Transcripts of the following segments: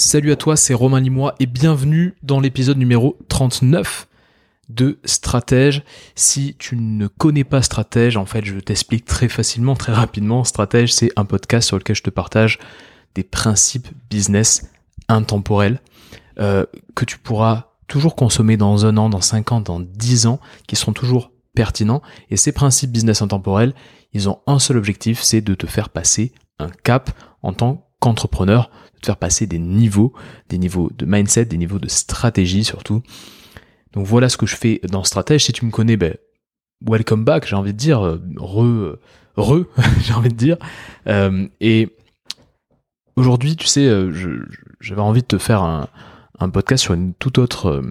Salut à toi, c'est Romain Limois et bienvenue dans l'épisode numéro 39 de Stratège. Si tu ne connais pas Stratège, en fait, je t'explique très facilement, très rapidement. Stratège, c'est un podcast sur lequel je te partage des principes business intemporels euh, que tu pourras toujours consommer dans un an, dans cinq ans, dans dix ans, qui seront toujours pertinents. Et ces principes business intemporels, ils ont un seul objectif, c'est de te faire passer un cap en tant qu'entrepreneur, de te faire passer des niveaux, des niveaux de mindset, des niveaux de stratégie surtout. Donc voilà ce que je fais dans Stratège. Si tu me connais, ben, welcome back, j'ai envie de dire, euh, re, re, j'ai envie de dire. Euh, et aujourd'hui, tu sais, euh, j'avais envie de te faire un, podcast sur une toute autre,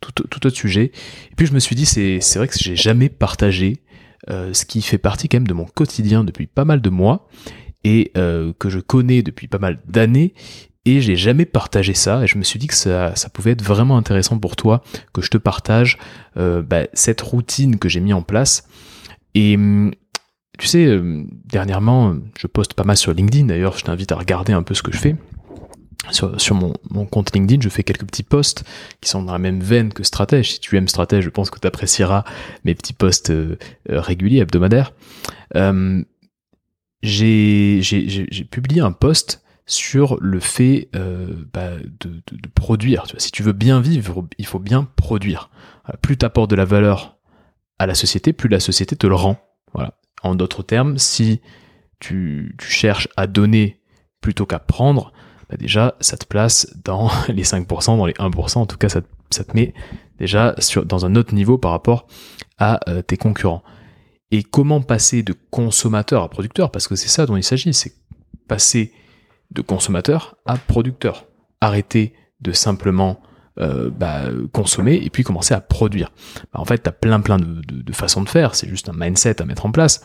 tout, autre sujet. Et puis je me suis dit, c'est, c'est vrai que j'ai jamais partagé ce qui fait partie quand même de mon quotidien depuis pas mal de mois et euh, que je connais depuis pas mal d'années et j'ai jamais partagé ça et je me suis dit que ça, ça pouvait être vraiment intéressant pour toi que je te partage euh, bah, cette routine que j'ai mis en place et hum, tu sais euh, dernièrement je poste pas mal sur LinkedIn d'ailleurs je t'invite à regarder un peu ce que je fais sur, sur mon, mon, compte LinkedIn, je fais quelques petits posts qui sont dans la même veine que Stratège. Si tu aimes Stratège, je pense que tu apprécieras mes petits posts réguliers, hebdomadaires. Euh, j'ai publié un post sur le fait euh, bah, de, produire. Si tu veux bien vivre, il faut bien produire. Plus tu apportes de la valeur à la société, plus la société te le rend. Voilà. En d'autres termes, si tu, cherches à donner plutôt qu'à prendre, bah déjà, ça te place dans les 5%, dans les 1%, en tout cas, ça, ça te met déjà sur, dans un autre niveau par rapport à euh, tes concurrents. Et comment passer de consommateur à producteur? Parce que c'est ça dont il s'agit, c'est passer de consommateur à producteur. Arrêter de simplement euh, bah, consommer et puis commencer à produire. Bah, en fait, tu as plein plein de, façons de faire, c'est juste un mindset à mettre en place.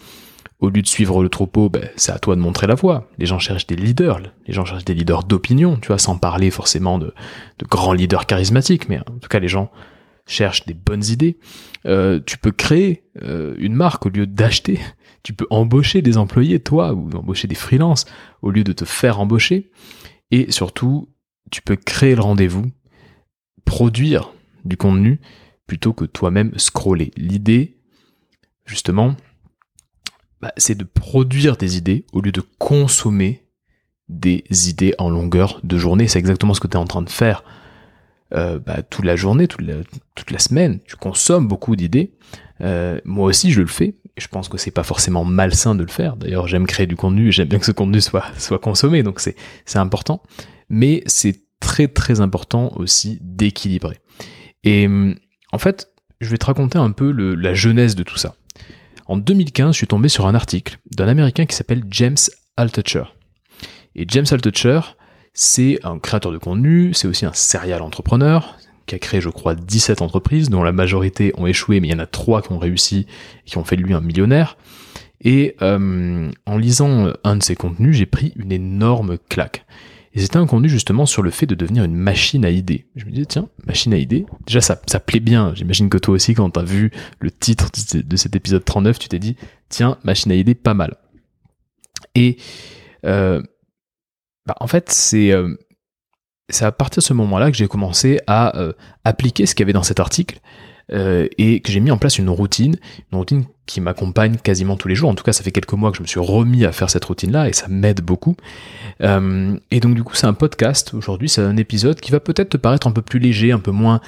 Au lieu de suivre le troupeau, bah, c'est à toi de montrer la voie. Les gens cherchent des leaders, les gens cherchent des leaders d'opinion, tu vois, sans parler forcément de, de grands leaders charismatiques, mais en tout cas les gens cherche des bonnes idées. Euh, tu peux créer euh, une marque au lieu d'acheter. Tu peux embaucher des employés, toi, ou embaucher des freelances, au lieu de te faire embaucher. Et surtout, tu peux créer le rendez-vous, produire du contenu, plutôt que toi-même scroller. L'idée, justement, bah, c'est de produire des idées au lieu de consommer des idées en longueur de journée. C'est exactement ce que tu es en train de faire euh, bah, toute la journée, toute la, semaine, tu consommes beaucoup d'idées. Euh, moi aussi, je le fais. Je pense que c'est pas forcément malsain de le faire. D'ailleurs, j'aime créer du contenu, j'aime bien que ce contenu soit, consommé, donc c'est, important. Mais c'est très très important aussi d'équilibrer. Et en fait, je vais te raconter un peu la jeunesse de tout ça. En 2015, je suis tombé sur un article d'un Américain qui s'appelle James Altucher. Et James Altucher, c'est un créateur de contenu, c'est aussi un serial entrepreneur qui a créé, je crois, 17 entreprises, dont la majorité ont échoué, mais il y en a trois qui ont réussi et qui ont fait de lui un millionnaire. Et euh, en lisant un de ses contenus, j'ai pris une énorme claque. Et c'était un contenu justement sur le fait de devenir une machine à idées. Je me disais, tiens, machine à idées, déjà ça, ça plaît bien. J'imagine que toi aussi, quand tu as vu le titre de cet épisode 39, tu t'es dit, tiens, machine à idées, pas mal. Et euh, bah, en fait, c'est euh, à partir de ce moment-là que j'ai commencé à euh, appliquer ce qu'il y avait dans cet article euh, et que j'ai mis en place une routine, une routine qui m'accompagne quasiment tous les jours. En tout cas, ça fait quelques mois que je me suis remis à faire cette routine-là et ça m'aide beaucoup. et donc du coup, c'est un podcast aujourd'hui, c'est un épisode qui va peut-être te paraître un peu plus léger, un peu moins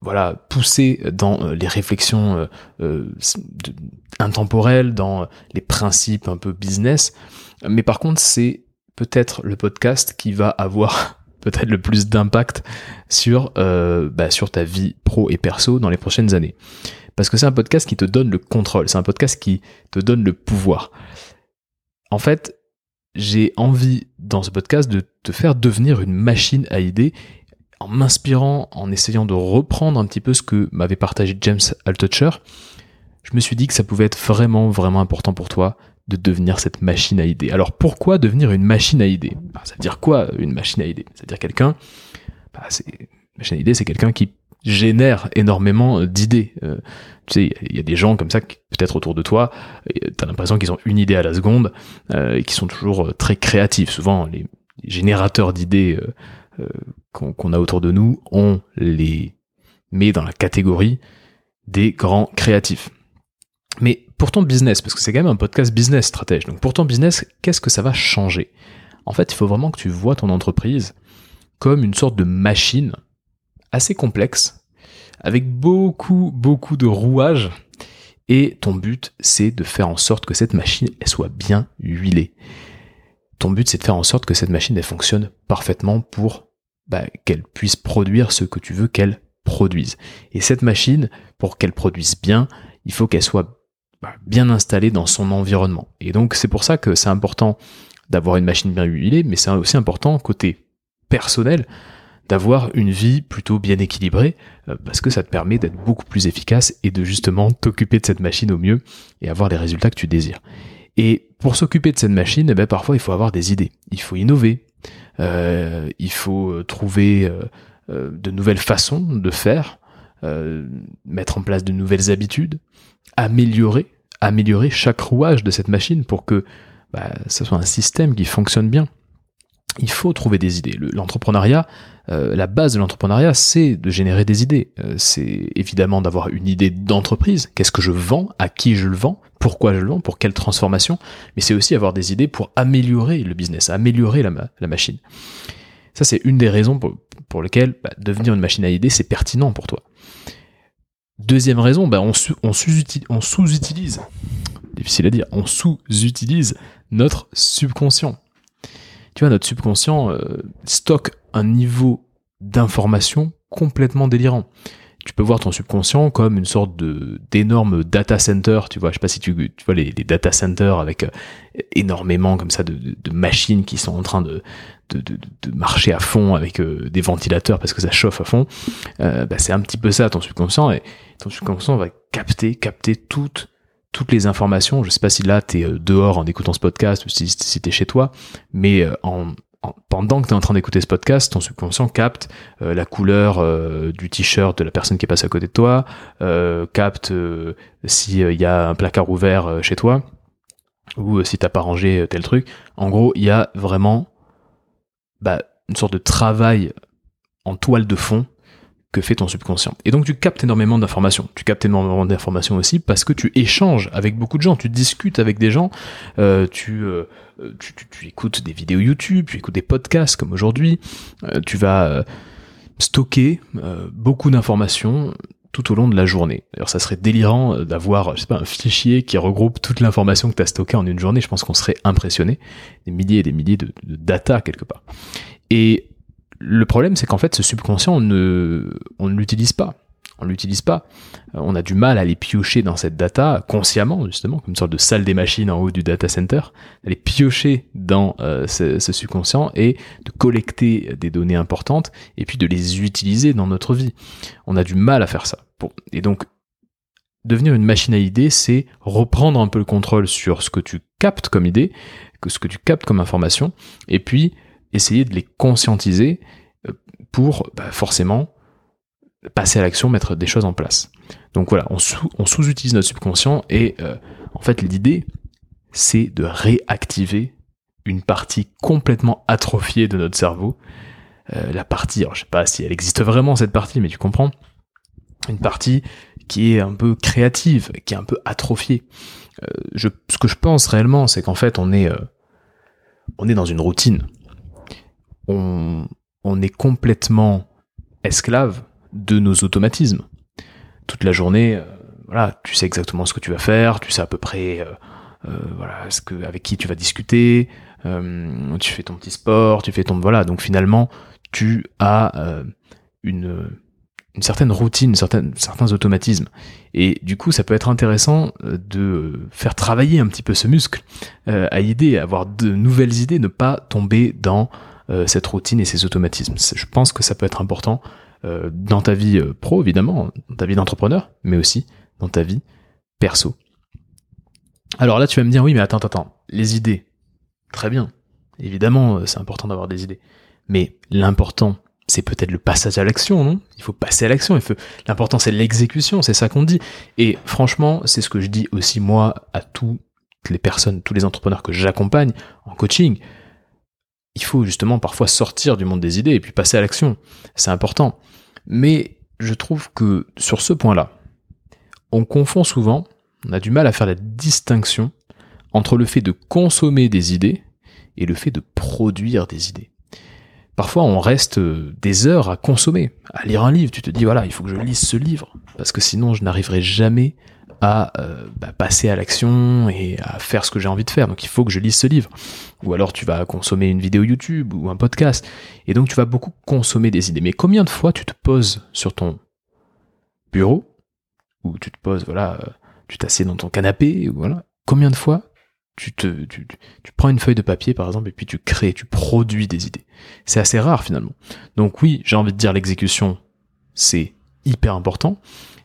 voilà poussé dans les réflexions intemporelles, dans les principes un peu business. Mais par contre, c'est peut-être le podcast qui va avoir peut-être le plus d'impact sur, euh, bah, sur ta vie pro et perso dans les prochaines années. Parce que c'est un podcast qui te donne le contrôle, c'est un podcast qui te donne le pouvoir. En fait, j'ai envie dans ce podcast de te faire devenir une machine à idées en m'inspirant, en essayant de reprendre un petit peu ce que m'avait partagé James Altucher. Je me suis dit que ça pouvait être vraiment, vraiment important pour toi de devenir cette machine à idées. Alors pourquoi devenir une machine à idées? Bah, Ça veut dire quoi une machine à idées? Ça veut dire quelqu'un, bah, c'est, machine à idées c'est quelqu'un qui génère énormément d'idées. Euh, tu sais, il y a des gens comme ça, peut-être autour de toi, tu as l'impression qu'ils ont une idée à la seconde euh, et qui sont toujours euh, très créatifs. Souvent, les, générateurs d'idées qu'on a autour de nous, on les met dans la catégorie des grands créatifs. Mais pour ton business, parce que c'est quand même un podcast business stratège, donc pour ton business, qu'est-ce que ça va changer? En fait, il faut vraiment que tu vois ton entreprise comme une sorte de machine assez complexe, avec beaucoup, beaucoup de rouages, et ton but, c'est de faire en sorte que cette machine, elle soit bien huilée. Ton but, c'est de faire en sorte que cette machine, elle fonctionne parfaitement pour bah, qu'elle puisse produire ce que tu veux qu'elle produise. Et cette machine, pour qu'elle produise bien, il faut qu'elle soit bien installée dans son environnement. Et donc c'est pour ça que c'est important d'avoir une machine bien huilée, mais c'est aussi important côté personnel d'avoir une vie plutôt bien équilibrée, euh, parce que ça te permet d'être beaucoup plus efficace et de justement t'occuper de cette machine au mieux et avoir les résultats que tu désires. Et pour s'occuper de cette machine, eh ben, parfois il faut avoir des idées, il faut innover, euh, il faut euh, trouver de nouvelles façons de faire, mettre en place de nouvelles habitudes, améliorer, améliorer chaque rouage de cette machine pour que bah, ce soit un système qui fonctionne bien. Il faut trouver des idées. L'entrepreneuriat, euh, la base de l'entrepreneuriat, c'est de générer des idées. Euh, c'est évidemment d'avoir une idée d'entreprise. Qu'est-ce que je vends? À qui je le vends? Pourquoi je le vends? Pour quelle transformation? Mais c'est aussi avoir des idées pour améliorer le business, améliorer la, machine. Ça, c'est une des raisons pour, lesquelles bah, devenir une machine à idées, c'est pertinent pour toi. Deuxième raison, bah, on, sous-utilise, difficile à dire, on sous-utilise notre subconscient. Tu vois, notre subconscient euh, stocke un niveau d'information complètement délirant. Tu peux voir ton subconscient comme une sorte de d'énorme data center, tu vois, je sais pas si tu, vois les, data centers avec euh, énormément comme ça de, machines qui sont en train de, de, marcher à fond avec euh, des ventilateurs parce que ça chauffe à fond. Bah, c'est un petit peu ça ton subconscient et ton subconscient va capter, capter toutes, toutes les informations. Je sais pas si là tu es euh, dehors en écoutant ce podcast ou si, si tu es chez toi, mais euh, en, pendant que tu es en train d'écouter ce podcast, ton subconscient capte euh, la couleur du t-shirt de la personne qui est passée à côté de toi, capte s'il y a un placard ouvert chez toi, ou si t'as pas rangé tel truc. En gros, il y a vraiment bah, une sorte de travail en toile de fond que fait ton subconscient. Et donc tu captes énormément d'informations. Tu captes énormément d'informations aussi parce que tu échanges avec beaucoup de gens, tu discutes avec des gens, euh, euh, tu, tu, écoutes des vidéos YouTube, tu écoutes des podcasts comme aujourd'hui, euh, tu vas stocker beaucoup d'informations tout au long de la journée. Alors ça serait délirant d'avoir, je sais pas, un fichier qui regroupe toute l'information que tu as stockée en une journée. Je pense qu'on serait impressionné. Des milliers et des milliers de, de data quelque part. Et le problème, c'est qu'en fait, ce subconscient, on ne, on ne l'utilise pas. On ne l'utilise pas. Euh, on a du mal à les piocher dans cette data consciemment, justement, comme une sorte de salle des machines en haut du data center, les piocher dans euh, ce, subconscient et de collecter des données importantes et puis de les utiliser dans notre vie. On a du mal à faire ça. Bon. Et donc, devenir une machine à idées, c'est reprendre un peu le contrôle sur ce que tu captes comme idée, ce que tu captes comme information, et puis essayer de les conscientiser euh, pour bah, forcément passer à l'action, mettre des choses en place. Donc voilà, on, sous-utilise notre subconscient et euh, en fait l'idée c'est de réactiver une partie complètement atrophiée de notre cerveau. Euh, la partie, alors je sais pas si elle existe vraiment cette partie, mais tu comprends, une partie qui est un peu créative, qui est un peu atrophiée. ce que je pense réellement, c'est qu'en fait on est, on est dans une routine on, est complètement esclave de nos automatismes. Toute la journée, euh, voilà, tu sais exactement ce que tu vas faire, tu sais à peu près euh, euh, voilà, ce que, avec qui tu vas discuter, tu fais ton petit sport, tu fais ton voilà. Donc finalement, tu as une, une certaine routine, certains automatismes. Et du coup, ça peut être intéressant de faire travailler un petit peu ce muscle à idée, avoir de nouvelles idées, ne pas tomber dans cette routine et ces automatismes. Je pense que ça peut être important euh, dans ta vie euh, pro, évidemment, dans ta vie d'entrepreneur, mais aussi dans ta vie perso. Alors là, tu vas me dire, oui, mais attends, attends, les idées, très bien. Évidemment, c'est important d'avoir des idées. Mais l'important, c'est peut-être le passage à l'action, non? Il faut passer à l'action. L'important, c'est l'exécution. C'est ça qu'on dit. Et franchement, c'est ce que je dis aussi moi à toutes les personnes, tous les entrepreneurs que j'accompagne en coaching il faut justement parfois sortir du monde des idées et puis passer à l'action. C'est important. Mais je trouve que sur ce point-là, on confond souvent, on a du mal à faire la distinction entre le fait de consommer des idées et le fait de produire des idées. Parfois, on reste des heures à consommer, à lire un livre. Tu te dis, voilà, il faut que je lise ce livre, parce que sinon, je n'arriverai jamais à euh, bah, passer à l'action et à faire ce que j'ai envie de faire. Donc il faut que je lise ce livre. Ou alors tu vas consommer une vidéo YouTube ou un podcast. Et donc tu vas beaucoup consommer des idées. Mais combien de fois tu te poses sur ton bureau ou tu te poses, voilà, euh, tu t'assieds dans ton canapé, voilà. Combien de fois tu, te, tu, tu, prends une feuille de papier par exemple et puis tu crées, tu produis des idées. C'est assez rare finalement. Donc oui, j'ai envie de dire l'exécution, c'est hyper important.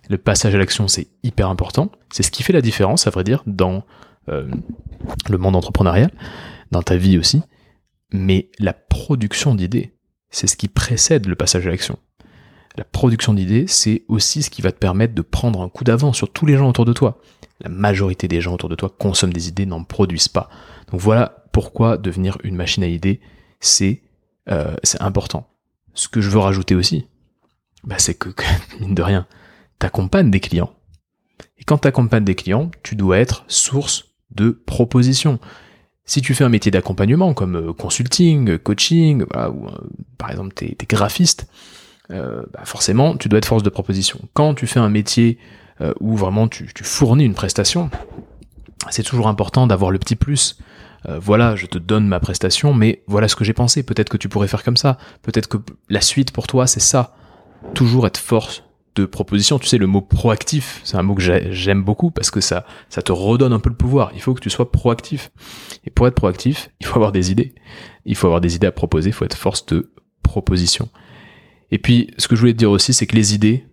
Le passage à l'action, c'est hyper important. C'est ce qui fait la différence, à vrai dire, dans euh, le monde entrepreneurial, dans ta vie aussi. Mais la production d'idées, c'est ce qui précède le passage à l'action. La production d'idées, c'est aussi ce qui va te permettre de prendre un coup d'avance sur tous les gens autour de toi. La majorité des gens autour de toi consomment des idées, n'en produisent pas. Donc voilà pourquoi devenir une machine à idées, c'est euh, important. Ce que je veux rajouter aussi, bah, c'est que, mine de rien, t'accompagnes des clients. Et quand t'accompagnes des clients, tu dois être source de propositions. Si tu fais un métier d'accompagnement comme euh, consulting, coaching, ou euh, par exemple t'es es graphiste, euh, bah forcément tu dois être force de proposition. Quand tu fais un métier où vraiment tu, fournis une prestation, c'est toujours important d'avoir le petit plus. voilà, je te donne ma prestation, mais voilà ce que j'ai pensé. Peut-être que tu pourrais faire comme ça. Peut-être que la suite pour toi, c'est ça. Toujours être force de proposition. Tu sais, le mot proactif, c'est un mot que j'aime beaucoup parce que ça, ça te redonne un peu le pouvoir. Il faut que tu sois proactif. Et pour être proactif, il faut avoir des idées. Il faut avoir des idées à proposer. Il faut être force de proposition. Et puis, ce que je voulais te dire aussi, c'est que les idées,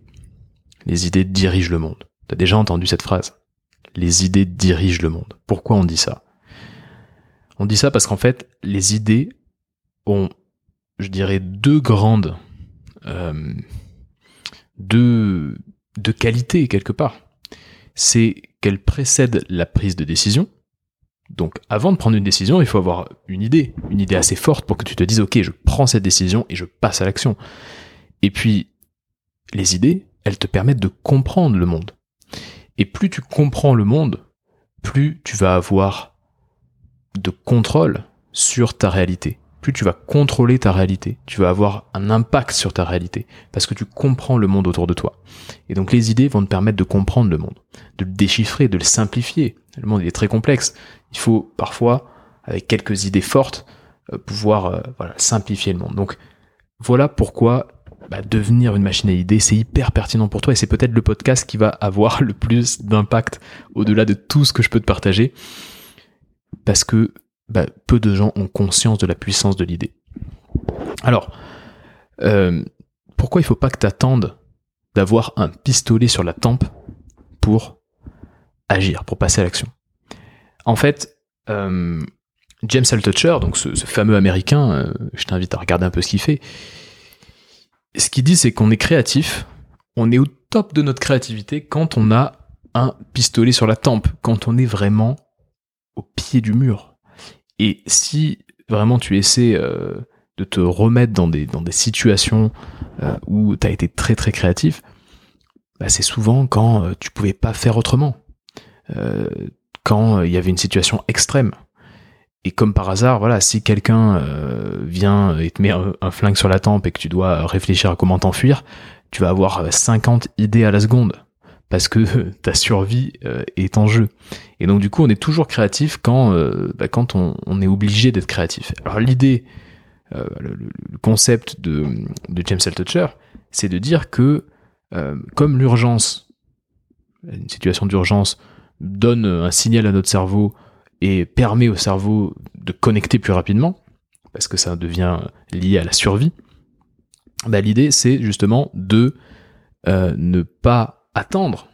les idées dirigent le monde. T'as déjà entendu cette phrase? Les idées dirigent le monde. Pourquoi on dit ça? On dit ça parce qu'en fait, les idées ont, je dirais, deux grandes, euh, de, qualité quelque part. C'est qu'elle précède la prise de décision. Donc avant de prendre une décision, il faut avoir une idée, une idée assez forte pour que tu te dises ok, je prends cette décision et je passe à l'action. Et puis les idées, elles te permettent de comprendre le monde. Et plus tu comprends le monde, plus tu vas avoir de contrôle sur ta réalité plus tu vas contrôler ta réalité, tu vas avoir un impact sur ta réalité, parce que tu comprends le monde autour de toi. Et donc les idées vont te permettre de comprendre le monde, de le déchiffrer, de le simplifier. Le monde est très complexe. Il faut parfois, avec quelques idées fortes, euh, pouvoir euh, simplifier le monde. Donc voilà pourquoi bah, devenir une machine à idées, c'est hyper pertinent pour toi et c'est peut-être le podcast qui va avoir le plus d'impact au-delà de tout ce que je peux te partager. Parce que bah, peu de gens ont conscience de la puissance de l'idée. Alors, euh, pourquoi il ne faut pas que tu attendes d'avoir un pistolet sur la tempe pour agir, pour passer à l'action? En fait, euh, James Altucher, donc ce, fameux américain, euh, je t'invite à regarder un peu ce qu'il fait, ce qu'il dit c'est qu'on est créatif, on est au top de notre créativité quand on a un pistolet sur la tempe, quand on est vraiment au pied du mur, et si vraiment tu essaies euh, de te remettre dans des, situations euh, où tu as été très très créatif, bah, c'est souvent quand euh, tu pouvais pas faire autrement. quand il y avait une situation extrême. Et comme par hasard, voilà, si quelqu'un vient et te met un, un, flingue sur la tempe et que tu dois réfléchir à comment t'enfuir, tu vas avoir 50 idées à la seconde parce que ta survie euh, est en jeu. Et donc du coup, on est toujours créatif quand, euh, bah, quand on, est obligé d'être créatif. Alors l'idée, euh, le, concept de, de James Altucher, c'est de dire que comme l'urgence, une situation d'urgence donne un signal à notre cerveau et permet au cerveau de connecter plus rapidement, parce que ça devient lié à la survie, bah, l'idée c'est justement de ne pas attendre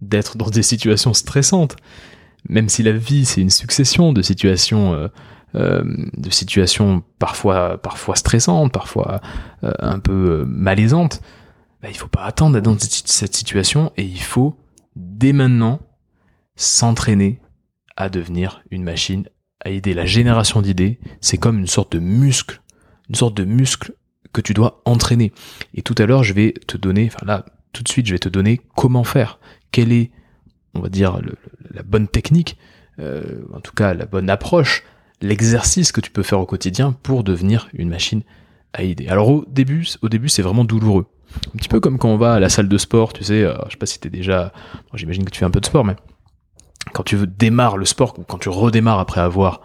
d'être dans des situations stressantes, même si la vie c'est une succession de situations, euh, euh, de situations parfois parfois stressantes, parfois euh, un peu malaisantes. Bah, il faut pas attendre d'être dans cette situation et il faut dès maintenant s'entraîner à devenir une machine à idées, la génération d'idées, c'est comme une sorte de muscle, une sorte de muscle que tu dois entraîner. Et tout à l'heure, je vais te donner, enfin là, tout de suite, je vais te donner comment faire, quelle est, on va dire, la bonne technique, euh, en tout cas la bonne approche, l'exercice que tu peux faire au quotidien pour devenir une machine à idées. Alors au début, au début, c'est vraiment douloureux. Un petit peu comme quand on va à la salle de sport, tu sais, euh, je sais pas si t'es déjà, j'imagine que tu fais un peu de sport, mais quand tu veux démarrer le sport, quand tu redémarres après avoir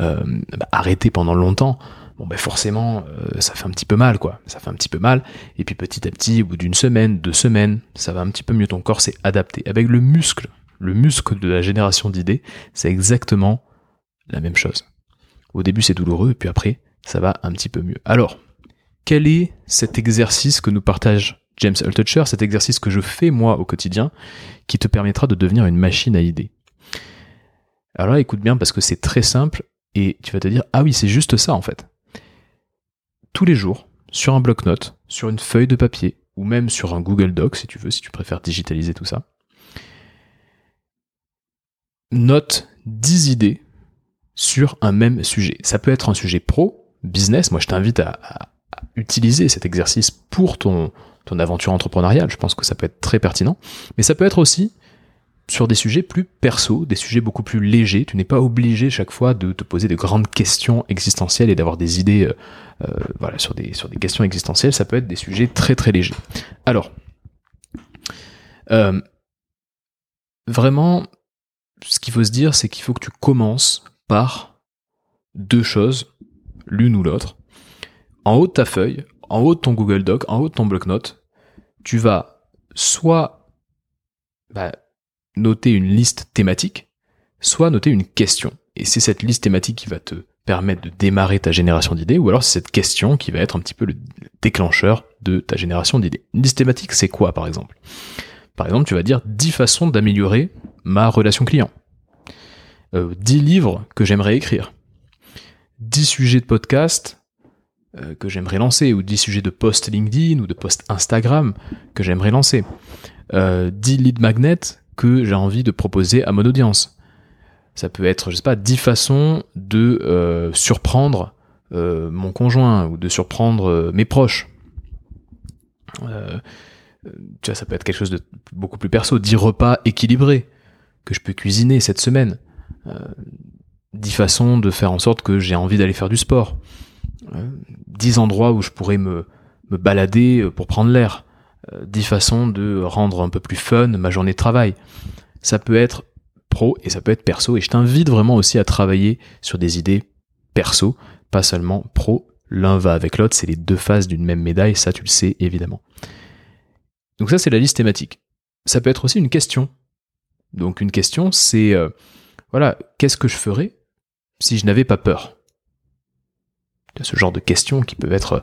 euh, arrêté pendant longtemps, bon ben forcément euh, ça fait un petit peu mal quoi, ça fait un petit peu mal. Et puis petit à petit, au bout d'une semaine, deux semaines, ça va un petit peu mieux. Ton corps s'est adapté. Avec le muscle, le muscle de la génération d'idées, c'est exactement la même chose. Au début c'est douloureux, et puis après ça va un petit peu mieux. Alors, quel est cet exercice que nous partage James Altucher, cet exercice que je fais moi au quotidien, qui te permettra de devenir une machine à idées? Alors là, écoute bien parce que c'est très simple et tu vas te dire ah oui c'est juste ça en fait tous les jours sur un bloc-notes, sur une feuille de papier, ou même sur un Google Doc si tu veux, si tu préfères digitaliser tout ça. Note 10 idées sur un même sujet. Ça peut être un sujet pro, business. Moi, je t'invite à, utiliser cet exercice pour ton, ton aventure entrepreneuriale. Je pense que ça peut être très pertinent. Mais ça peut être aussi sur des sujets plus perso, des sujets beaucoup plus légers. Tu n'es pas obligé chaque fois de te poser de grandes questions existentielles et d'avoir des idées euh, euh, sur, des, sur des questions existentielles. Ça peut être des sujets très très légers. Alors, euh, vraiment, ce qu'il faut se dire, c'est qu'il faut que tu commences par deux choses, l'une ou l'autre. En haut de ta feuille, en haut de ton Google Doc, en haut de ton bloc-notes, tu vas soit bah, noter une liste thématique, soit noter une question. Et c'est cette liste thématique qui va te permettre de démarrer ta génération d'idées, ou alors c'est cette question qui va être un petit peu le déclencheur de ta génération d'idées. Une liste thématique, c'est quoi par exemple? Par exemple, tu vas dire 10 façons d'améliorer ma relation client. 10 euh, livres que j'aimerais écrire. 10 sujets de podcast euh, que j'aimerais lancer, ou 10 sujets de post LinkedIn ou de post Instagram que j'aimerais lancer. 10 euh, lead magnets que j'ai envie de proposer à mon audience. Ça peut être, je sais pas, 10 façons de euh, surprendre euh, mon conjoint ou de surprendre euh, mes proches. ça peut être quelque chose de beaucoup plus perso. 10 repas équilibrés que je peux cuisiner cette semaine. 10 façons de faire en sorte que j'ai envie d'aller faire du sport. 10 endroits où je pourrais me, me balader pour prendre l'air. 10 façons de rendre un peu plus fun ma journée de travail. Ça peut être pro et ça peut être perso. Et je t'invite vraiment aussi à travailler sur des idées perso, pas seulement pro. L'un va avec l'autre, c'est les deux faces d'une même médaille, ça tu le sais évidemment. Donc ça c'est la liste thématique. Ça peut être aussi une question. Donc une question c'est, euh, voilà, qu'est-ce que je ferais si je n'avais pas peur? Ce genre de questions qui peuvent être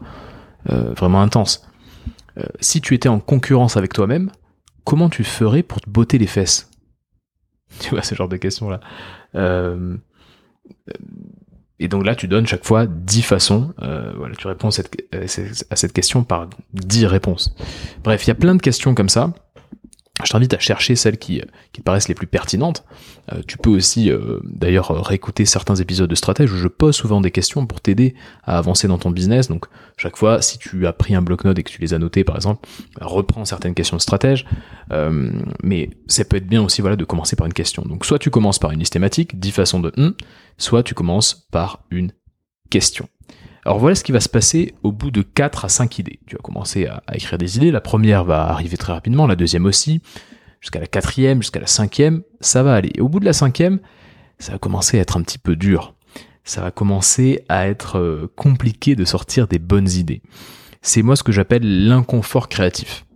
euh, vraiment intenses. Euh, si tu étais en concurrence avec toi-même, comment tu ferais pour te botter les fesses? Tu vois, ce genre de questions-là. Euh, et donc là, tu donnes chaque fois 10 façons. Euh, voilà, tu réponds à cette question par 10 réponses. Bref, il y a plein de questions comme ça je t'invite à chercher celles qui, te paraissent les plus pertinentes. Euh, tu peux aussi euh, d'ailleurs réécouter certains épisodes de Stratège où je pose souvent des questions pour t'aider à avancer dans ton business. Donc chaque fois, si tu as pris un bloc-notes et que tu les as notés par exemple, reprends certaines questions de stratège. Euh, mais ça peut être bien aussi voilà, de commencer par une question. Donc soit tu commences par une liste thématique, 10 façons de hum, soit tu commences par une question. Alors voilà ce qui va se passer au bout de 4 à 5 idées. Tu vas commencer à, écrire des idées, la première va arriver très rapidement, la deuxième aussi, jusqu'à la quatrième, jusqu'à la cinquième, ça va aller. Au bout de la cinquième, ça va commencer à être un petit peu dur. Ça va commencer à être euh, compliqué de sortir des bonnes idées. C'est moi ce que j'appelle l'inconfort créatif.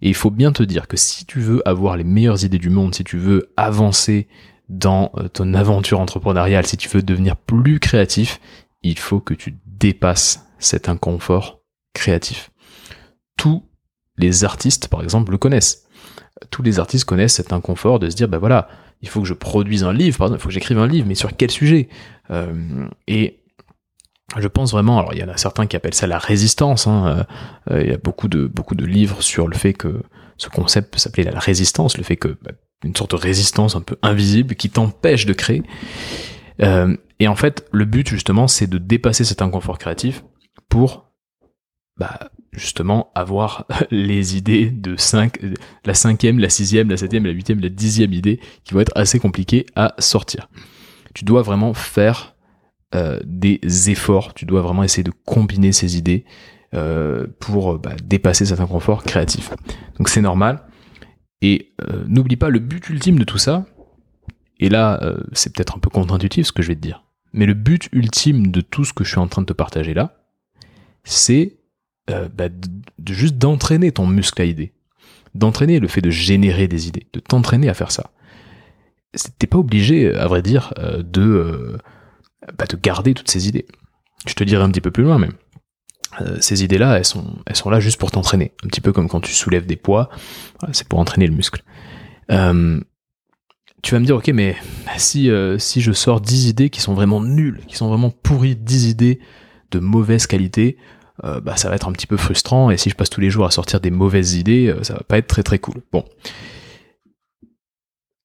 Et il faut bien te dire que si tu veux avoir les meilleures idées du monde, si tu veux avancer dans euh, ton aventure entrepreneuriale, si tu veux devenir plus créatif, il faut que tu dépasses cet inconfort créatif. Tous les artistes, par exemple, le connaissent. Tous les artistes connaissent cet inconfort de se dire, ben voilà, il faut que je produise un livre, pardon, il faut que j'écrive un livre, mais sur quel sujet? Euh, Et je pense vraiment, alors il y en a certains qui appellent ça la résistance. Hein, euh, il y a beaucoup de beaucoup de livres sur le fait que ce concept peut s'appeler la résistance, le fait que bah, une sorte de résistance un peu invisible qui t'empêche de créer. Euh, Et en fait, le but justement, c'est de dépasser cet inconfort créatif pour bah, justement avoir les idées de 5, la cinquième, la sixième, la septième, la huitième, la dixième idée qui vont être assez compliquées à sortir. Tu dois vraiment faire euh, des efforts, tu dois vraiment essayer de combiner ces idées euh, pour bah, dépasser cet inconfort créatif. Donc c'est normal. Et euh, n'oublie pas le but ultime de tout ça. Et là, c'est peut-être un peu contre-intuitif ce que je vais te dire. Mais le but ultime de tout ce que je suis en train de te partager là, c'est euh, bah, juste d'entraîner ton muscle à idées, d'entraîner le fait de générer des idées, de t'entraîner à faire ça. T'es pas obligé, à vrai dire, euh, de, euh, bah, de garder toutes ces idées. Je te dirai un petit peu plus loin même. ces idées-là, elles sont, elles sont là juste pour t'entraîner. Un petit peu comme quand tu soulèves des poids, c'est pour entraîner le muscle. Tu vas me dire, ok, mais si, si je sors 10 idées qui sont vraiment nulles, qui sont vraiment pourries, 10 idées de mauvaise qualité, euh, bah, ça va être un petit peu frustrant. Et si je passe tous les jours à sortir des mauvaises idées, euh, ça va pas être très très cool. Bon.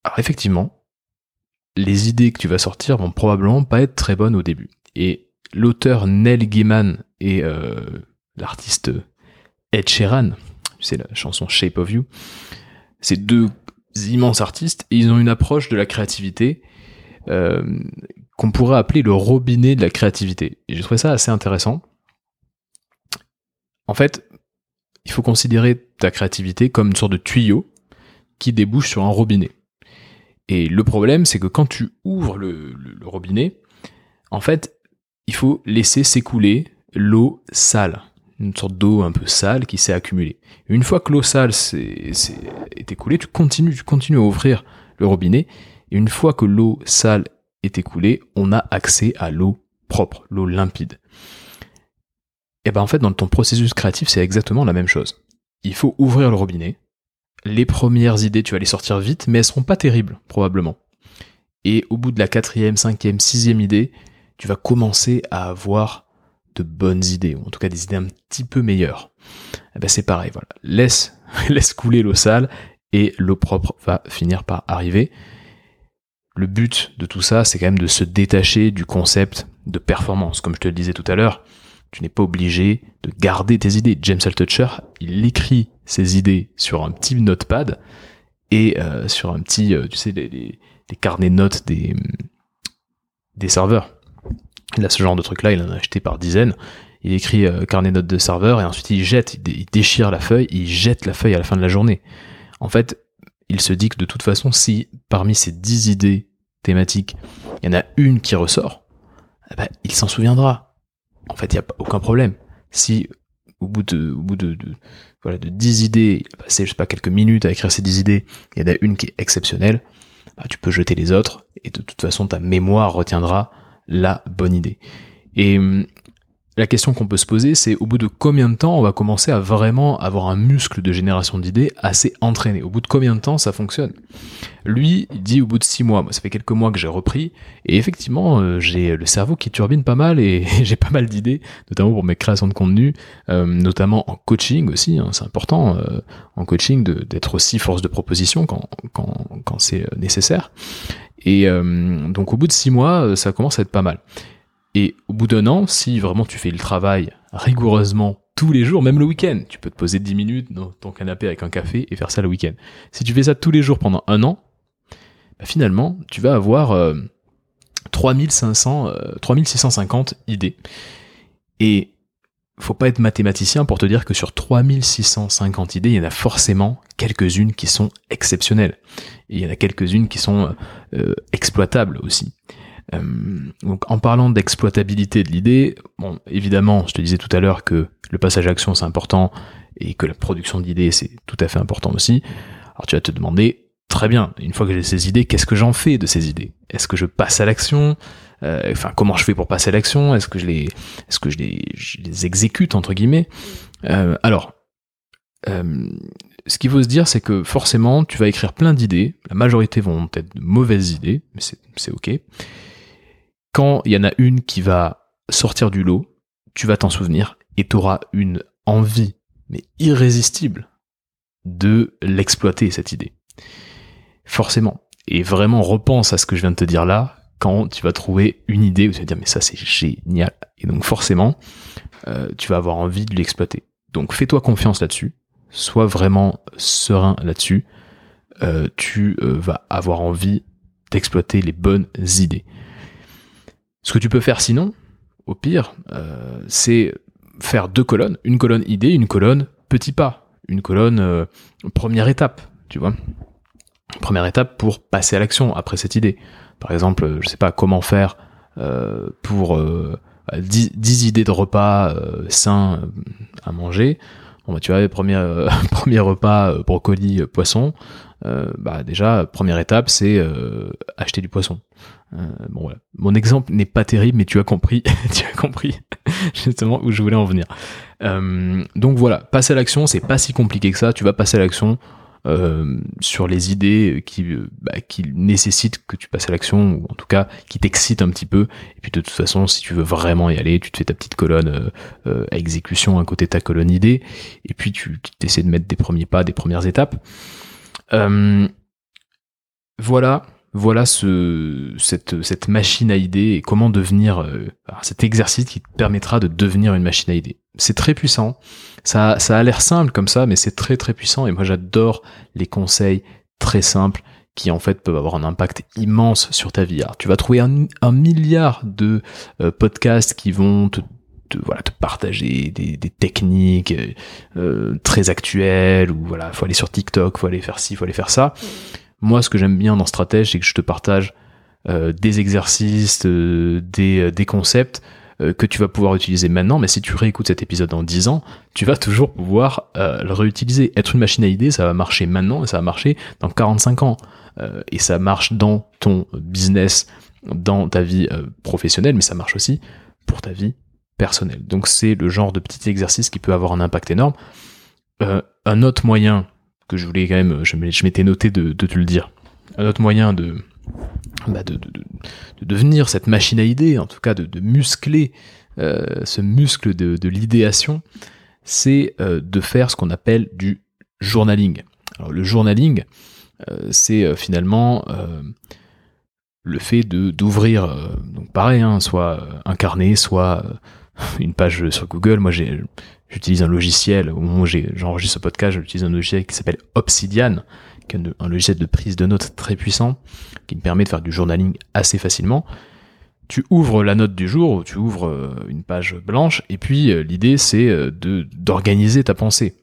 Alors effectivement, les idées que tu vas sortir vont probablement pas être très bonnes au début. Et l'auteur Neil Gaiman et euh, l'artiste Ed Sheeran, c'est la chanson Shape of You, c'est deux immenses artistes et ils ont une approche de la créativité qu'on pourrait appeler le robinet de la créativité. Et j'ai trouvé ça assez intéressant en fait, il faut considérer ta créativité comme une sorte de tuyau qui débouche sur un robinet. Et le problème, c'est que quand tu ouvres le, robinet, en fait, il faut laisser s'écouler l'eau sale, une sorte d'eau un peu sale qui s'est accumulée. Une fois que l'eau sale est écoulée, tu continues, tu continues à ouvrir le robinet, et une fois que l'eau sale est écoulée, on a accès à l'eau propre, l'eau limpide. Et ben en fait, dans ton processus créatif, c'est exactement la même chose. Il faut ouvrir le robinet. Les premières idées, tu vas les sortir vite, mais elles seront pas terribles, probablement. Et au bout de la quatrième, cinquième, sixième idée, tu vas commencer à avoir de bonnes idées, ou en tout cas des idées un petit peu meilleures. Et ben c'est pareil, voilà. Laisse, laisse couler l'eau sale et l'eau propre va finir par arriver. Le but de tout ça, c'est quand même de se détacher du concept de performance. Comme je te le disais tout à l'heure, tu n'es pas obligé de garder tes idées. James Altucher, il écrit ses idées sur un petit notepad et euh, sur un petit, euh, tu sais, les, carnets de notes des, des serveurs. Il a ce genre de truc-là, il en a acheté par dizaines. Il écrit euh, carnet notes de serveur et ensuite il jette, il, déchire la feuille, il jette la feuille à la fin de la journée. En fait, il se dit que de toute façon, si parmi ces dix idées thématiques, il y en a une qui ressort, eh ben, il s'en souviendra en fait, il n'y a aucun problème. Si au bout de, au bout de, voilà, de 10 idées, il a passé, je sais pas, quelques minutes à écrire ces 10 idées, il y en a une qui est exceptionnelle, bah, tu peux jeter les autres, et de toute façon, ta mémoire retiendra la bonne idée. Et hum, la question qu'on peut se poser, c'est au bout de combien de temps on va commencer à vraiment avoir un muscle de génération d'idées assez entraîné? Au bout de combien de temps ça fonctionne? Lui, il dit au bout de six mois. Moi, ça fait quelques mois que j'ai repris, et effectivement, euh, j'ai le cerveau qui turbine pas mal, et j'ai pas mal d'idées, notamment pour mes créations de contenu, euh, notamment en coaching aussi. Hein, c'est important euh, en coaching d'être aussi force de proposition quand, c'est nécessaire. Et donc au bout de six mois, ça commence à être pas mal. Et au bout d'un an, si vraiment tu fais le travail rigoureusement tous les jours, même le week-end, tu peux te poser 10 minutes dans ton canapé avec un café et faire ça le week-end. Si tu fais ça tous les jours pendant un an, bah finalement, tu vas avoir 3500, euh, 3650 euh, idées. Et faut pas être mathématicien pour te dire que sur 3650 idées, il y en a forcément quelques-unes qui sont exceptionnelles. Et il y en a quelques-unes qui sont euh, exploitables aussi. Euh, donc en parlant d'exploitabilité de l'idée, bon évidemment, je te disais tout à l'heure que le passage à l'action c'est important et que la production d'idées c'est tout à fait important aussi. Alors tu vas te demander, très bien, une fois que j'ai ces idées, qu'est-ce que j'en fais de ces idées? Est-ce que je passe à l'action? euh, Enfin, comment je fais pour passer l'action? Est-ce que je les, est-ce que je les, je les exécute entre guillemets? Euh, Alors, euh, ce qu'il faut se dire, c'est que forcément, tu vas écrire plein d'idées. La majorité vont être de mauvaises idées, mais c'est ok quand il y en a une qui va sortir du lot, tu vas t'en souvenir et tu auras une envie, mais irrésistible, de l'exploiter, cette idée. Forcément. Et vraiment, repense à ce que je viens de te dire là, quand tu vas trouver une idée où tu vas dire mais ça c'est génial. Et donc forcément, euh, tu vas avoir envie de l'exploiter. Donc fais-toi confiance là-dessus, sois vraiment serein là-dessus. Euh, tu euh, vas avoir envie d'exploiter les bonnes idées. Ce que tu peux faire sinon, au pire, c'est faire deux colonnes, une colonne idée, une colonne petit pas, une colonne première étape, tu vois. Première étape pour passer à l'action après cette idée. Par exemple, je sais pas comment faire euh, pour 10, euh, idées de repas euh, sains à manger. Bon, bah, tu vois, premier, premier repas brocoli, poisson. bah déjà, première étape, c'est acheter du poisson. bon voilà. Mon exemple n'est pas terrible, mais tu as compris, tu as compris justement où je voulais en venir. donc voilà, passer à l'action, c'est pas si compliqué que ça. Tu vas passer à l'action euh, sur les idées qui, euh, bah, qui nécessitent que tu passes à l'action, ou en tout cas qui t'excitent un petit peu. Et puis de toute façon, si tu veux vraiment y aller, tu te fais ta petite colonne euh, à exécution à côté de ta colonne idée, et puis tu essaies de mettre des premiers pas, des premières étapes. voilà, voilà ce, cette, cette machine à idées et comment devenir cet exercice qui te permettra de devenir une machine à idées. C'est très puissant. Ça, ça a l'air simple comme ça, mais c'est très très puissant. Et moi, j'adore les conseils très simples qui en fait peuvent avoir un impact immense sur ta vie. Tu vas trouver un, milliard de euh, podcasts qui vont te, voilà, te partager des, des techniques euh, très actuelles ou voilà, faut aller sur TikTok, faut aller faire ci, faut aller faire ça. Moi, ce que j'aime bien dans Stratège, c'est que je te partage euh, des exercices, des, des concepts euh, que tu vas pouvoir utiliser maintenant, mais si tu réécoutes cet épisode dans 10 ans, tu vas toujours pouvoir euh, le réutiliser. Être une machine à idées, ça va marcher maintenant et ça va marcher dans 45 ans. Euh, et ça marche dans ton business, dans ta vie professionnelle, mais ça marche aussi pour ta vie personnelle. Donc c'est le genre de petit exercice qui peut avoir un impact énorme. un autre moyen que je voulais quand même, je m'étais noté de, te le dire, un autre moyen de, bah, de, de, de, devenir cette machine à idées, en tout cas de, muscler euh, ce muscle de, l'idéation, c'est euh, de faire ce qu'on appelle du journaling. Alors le journaling, euh, c'est finalement le fait d'ouvrir, donc pareil, hein, soit un carnet, soit une page sur Google. Moi, j'ai j'utilise un logiciel, au moment où j'enregistre ce podcast, j'utilise un logiciel qui s'appelle Obsidian, un logiciel de prise de notes très puissant qui me permet de faire du journaling assez facilement. Tu ouvres la note du jour, tu ouvres euh, une page blanche, et puis euh, l'idée c'est euh, d'organiser ta pensée.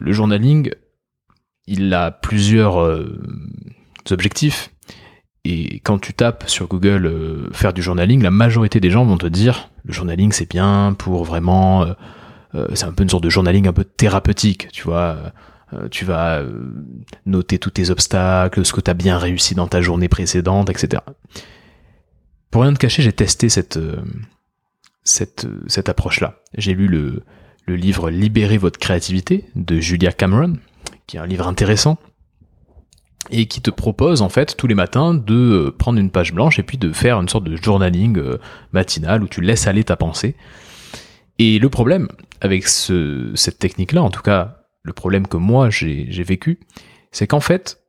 Le journaling, il a plusieurs objectifs, et quand tu tapes sur Google faire du journaling, la majorité des gens vont te dire le journaling c'est bien pour vraiment, c'est un peu une sorte de journaling un peu thérapeutique, tu vois euh, tu vas euh, noter tous tes obstacles, ce que tu as bien réussi dans ta journée précédente, etc. Pour rien te cacher, j'ai testé cette, euh, cette, cette approche-là. J'ai lu le, le livre Libérez votre créativité de Julia Cameron, qui est un livre intéressant et qui te propose en fait tous les matins de prendre une page blanche et puis de faire une sorte de journaling matinal où tu laisses aller ta pensée. Et le problème avec ce, cette technique-là, en tout cas le problème que moi j'ai vécu, c'est qu'en fait,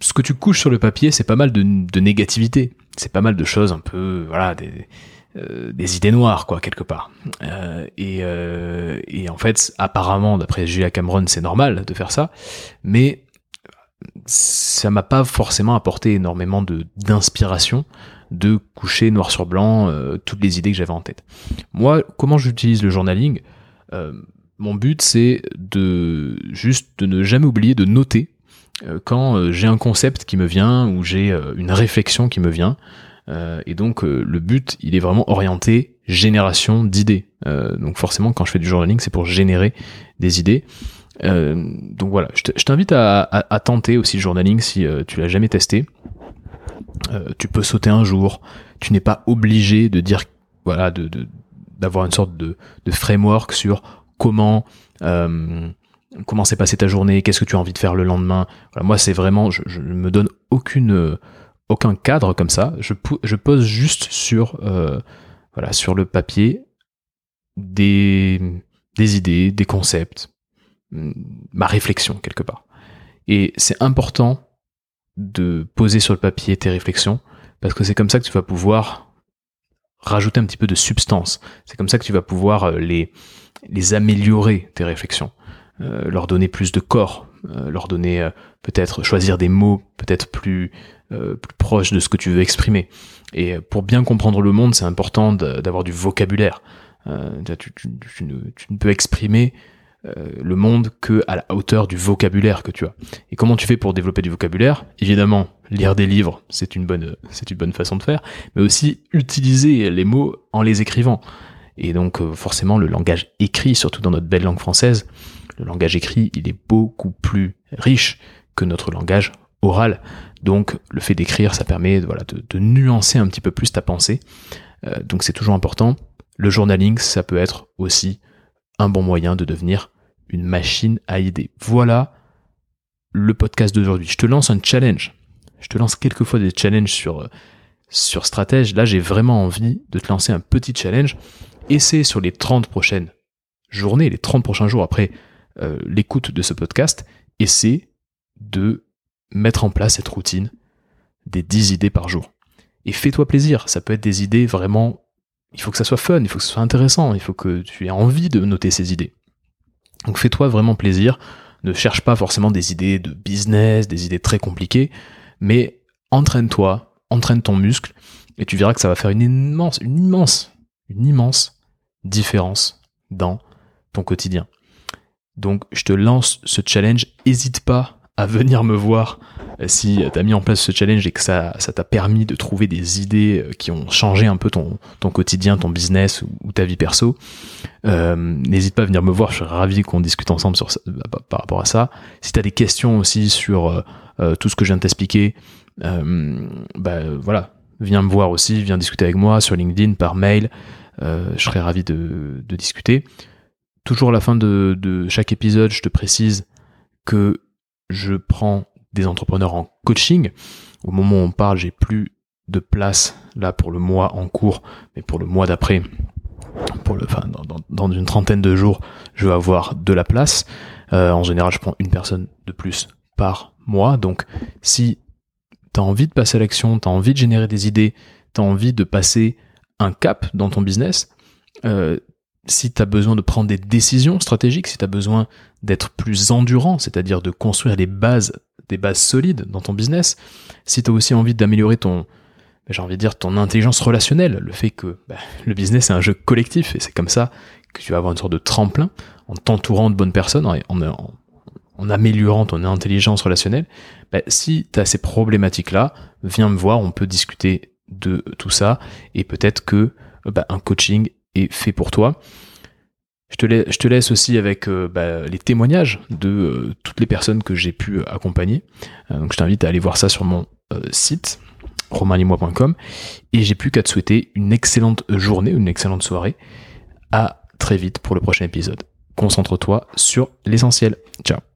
ce que tu couches sur le papier, c'est pas mal de, négativité. C'est pas mal de choses un peu, voilà, des, euh, idées noires, quoi, quelque part. Euh, euh, et, en fait, apparemment, d'après Julia Cameron, c'est normal de faire ça, mais ça m'a pas forcément apporté énormément d'inspiration de coucher noir sur blanc toutes les idées que j'avais en tête. Moi, comment j'utilise le journaling mon but, c'est de juste de ne jamais oublier de noter euh, quand euh, j'ai un concept qui me vient ou j'ai euh, une réflexion qui me vient. et donc le but, il est vraiment orienté génération d'idées. donc forcément, quand je fais du journaling, c'est pour générer des idées. donc voilà, je t'invite à, tenter aussi le journaling si tu l'as jamais testé. Tu peux sauter un jour. Tu n'es pas obligé de dire voilà de d'avoir une sorte de, de framework sur comment euh, comment s'est passée ta journée, qu'est-ce que tu as envie de faire le lendemain. moi, c'est vraiment, je, ne me donne aucun cadre comme ça. Je, pose juste sur euh, voilà sur le papier des des idées, des concepts, ma réflexion quelque part. Et c'est important de poser sur le papier tes réflexions, parce que c'est comme ça que tu vas pouvoir rajouter un petit peu de substance. C'est comme ça que tu vas pouvoir euh, les, les améliorer, tes réflexions, euh, leur donner plus de corps, euh, leur donner peut-être choisir des mots peut-être plus, plus proches de ce que tu veux exprimer. Et pour bien comprendre le monde, c'est important d'avoir du vocabulaire. Tu, tu, ne, peux exprimer le monde que à la hauteur du vocabulaire que tu as. Et comment tu fais pour développer du vocabulaire? Évidemment, lire des livres, c'est une bonne, c'est une bonne façon de faire, mais aussi utiliser les mots en les écrivant. Et donc, euh, forcément, le langage écrit, surtout dans notre belle langue française, le langage écrit, il est beaucoup plus riche que notre langage oral. Donc, le fait d'écrire, ça permet voilà, de, nuancer un petit peu plus ta pensée. Euh, donc, c'est toujours important. Le journaling, ça peut être aussi un bon moyen de devenir une machine à idées. Voilà le podcast d'aujourd'hui. Je te lance un challenge je te lance quelquefois des challenges sur, euh, sur stratège. Là, j'ai vraiment envie de te lancer un petit challenge. Essaie sur les 30 prochaines journées, les 30 prochains jours après euh, l'écoute de ce podcast, essaie de mettre en place cette routine des 10 idées par jour. Et fais-toi plaisir. Ça peut être des idées vraiment. Il faut que ça soit fun, il faut que ce soit intéressant, il faut que tu aies envie de noter ces idées. Donc fais-toi vraiment plaisir. Ne cherche pas forcément des idées de business, des idées très compliquées mais entraîne-toi, entraîne ton muscle, et tu verras que ça va faire une immense, une immense, une immense différence dans ton quotidien. Donc je te lance ce challenge, n'hésite pas à venir me voir euh, si tu as mis en place ce challenge et que ça t'a permis de trouver des idées euh, qui ont changé un peu ton, ton quotidien, ton business ou, ta vie perso. Euh, n'hésite pas à venir me voir, je serais ravi qu'on discute ensemble sur bah, par rapport à ça. Si tu as des questions aussi sur euh, tout ce que je viens de t'expliquer, euh, bah, voilà, viens me voir aussi, viens discuter avec moi sur LinkedIn, par mail. Euh, je serais ravi de, discuter. Toujours à la fin de, chaque épisode, je te précise que je prends des entrepreneurs en coaching. Au moment où on parle, j'ai plus de place là pour le mois en cours, mais pour le mois d'après, pour le, enfin, dans, une trentaine de jours, je vais avoir de la place. en général, je prends une personne de plus par moi. Donc, si tu as envie de passer à l'action, tu as envie de générer des idées, tu as envie de passer un cap dans ton business, euh, si tu as besoin de prendre des décisions stratégiques, si tu as besoin d'être plus endurant, c'est-à-dire de construire des bases, des bases solides dans ton business, si tu as aussi envie d'améliorer dire, ton intelligence relationnelle, le fait que bah, le business est un jeu collectif et c'est comme ça que tu vas avoir une sorte de tremplin en t'entourant de bonnes personnes, en, améliorant ton intelligence relationnelle, bah, si tu as ces problématiques-là, viens me voir, on peut discuter de tout ça, et peut-être que un coaching est fait pour toi. Je te, laisse, aussi avec euh, bah, les témoignages de euh, toutes les personnes que j'ai pu accompagner. Euh, donc je t'invite à aller voir ça sur mon site romainlimois.com et j'ai plus qu'à te souhaiter une excellente journée, une excellente soirée. À très vite pour le prochain épisode. Concentre-toi sur l'essentiel. Ciao